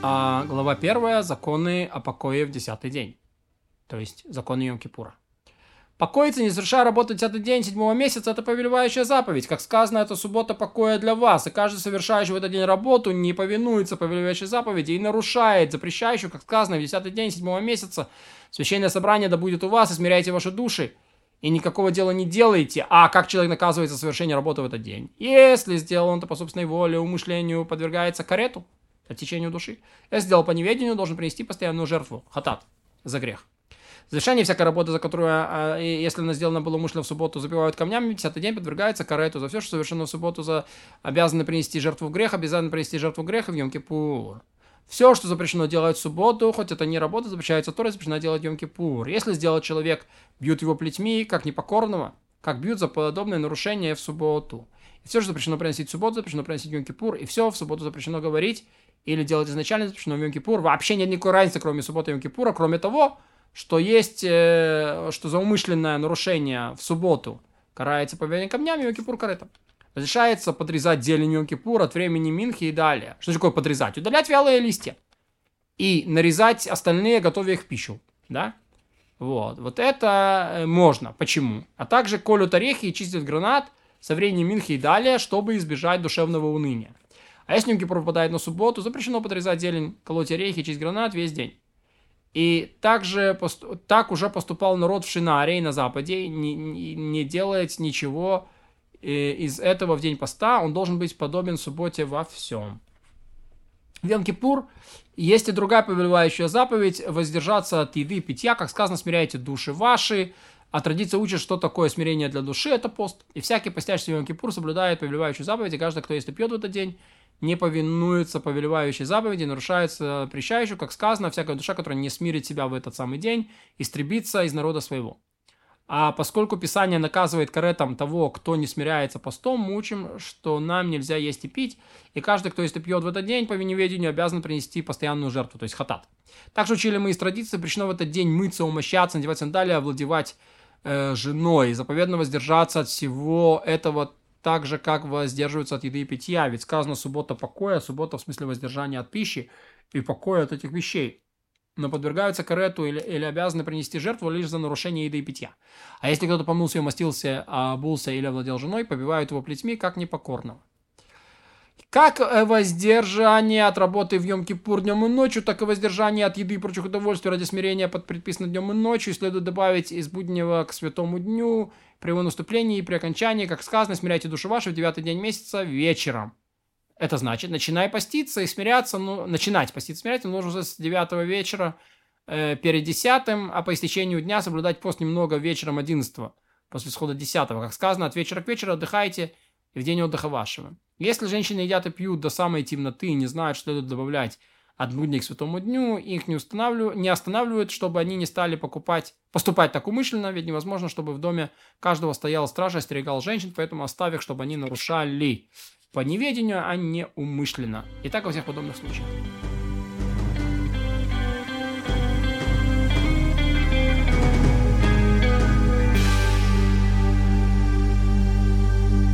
А глава первая – законы о покое в десятый день. То есть законы Йом-Кипура. Покоиться, не совершая работу десятый день седьмого месяца, это повелевающая заповедь. Как сказано, это суббота покоя для вас. И каждый, совершающий в этот день работу, не повинуется повелевающей заповеди и нарушает запрещающую, как сказано, в десятый день седьмого месяца. Священное собрание да будет у вас, и смиряйте ваши души. И никакого дела не делаете, а как человек наказывается за совершение работы в этот день. Если сделал он это по собственной воле, умышлению, подвергается карету, отечению души. Если сделал по неведению, должен принести постоянную жертву, хатат, за грех. Завершение всякой работы, за которую, а, если она сделана была умышленно в субботу, забивают камнями, десятый день подвергается карету. За все, что совершено в субботу, за обязаны принести жертву греха, обязаны принести жертву греха в Йом-Кипур. Все, что запрещено делать в субботу, хоть это не работа, запрещается Торой, запрещено делать Йом-Кипур. Если сделать человек, бьют его плетьми, как непокорного, как бьют за подобное нарушение в субботу. Все, что запрещено приносить в субботу, запрещено приносить Йом-Кипур, и все в субботу запрещено говорить или делать изначально запрещено в Йом-Кипур. Вообще нет никакой разницы, кроме субботы и Йом-Кипура, кроме того, что есть, э, что за умышленное нарушение в субботу карается победой камнями, Йом-Кипур каретом. Разрешается подрезать зелень Йом-Кипур от времени Минхи и далее. Что такое подрезать? Удалять вялые листья. И нарезать остальные, готовя их в пищу. Да? Вот. Вот это э, можно. Почему? А также колют орехи и чистят гранат со времени Минхи и далее, чтобы избежать душевного уныния. А если Йом-Кипур попадает на субботу, запрещено подрезать зелень, колоть орехи, чистить гранат весь день. И также так уже поступал народ в Шинаре и на Западе, не, не, не делает ничего э, из этого в день поста, он должен быть подобен субботе во всем. В Йом-Кипур есть и другая повелевающая заповедь – воздержаться от еды и питья, как сказано, смиряйте души ваши, а традиция учит, что такое смирение для души – это пост. И всякий постящийся в Йом-Кипур соблюдает повелевающую заповедь, и каждый, кто если пьет в этот день, не повинуется повелевающей заповеди, нарушается запрещающую, как сказано, всякая душа, которая не смирит себя в этот самый день, истребится из народа своего. А поскольку Писание наказывает каретом того, кто не смиряется постом, мы учим, что нам нельзя есть и пить, и каждый, кто если пьет в этот день, по неведению обязан принести постоянную жертву, то есть хатат. Также учили мы из традиции, запрещено в этот день мыться, умощаться, надевать сандалии, овладевать э, женой. Заповедно воздержаться от всего этого так же, как воздерживаются от еды и питья. Ведь сказано суббота покоя, суббота в смысле воздержания от пищи и покоя от этих вещей. Но подвергаются карету или, или обязаны принести жертву лишь за нарушение еды и питья. А если кто-то помылся и умастился, обулся или овладел женой, побивают его плетьми, как непокорного. Как э, воздержание от работы в Йом-Кипур днем и ночью, так и воздержание от еды и прочих удовольствий ради смирения под предписанным днем и ночью следует добавить из буднего к святому дню, при его наступлении и при окончании, как сказано, смиряйте души ваши в девятый день месяца вечером. Это значит, начинай поститься и смиряться, ну, начинать поститься и смиряться нужно с девятого вечера э, перед десятым, а по истечению дня соблюдать пост немного вечером одиннадцатого, после схода десятого. Как сказано, от вечера к вечеру отдыхайте и в день отдыха вашего. Если женщины едят и пьют до самой темноты и не знают, что следует добавлять от будня к святому дню, их не, устанавливают, не останавливают, чтобы они не стали покупать, поступать так умышленно, ведь невозможно, чтобы в доме каждого стоял стража остерегал женщин, поэтому оставь их, чтобы они нарушали по неведению, а не умышленно. И так во всех подобных случаях.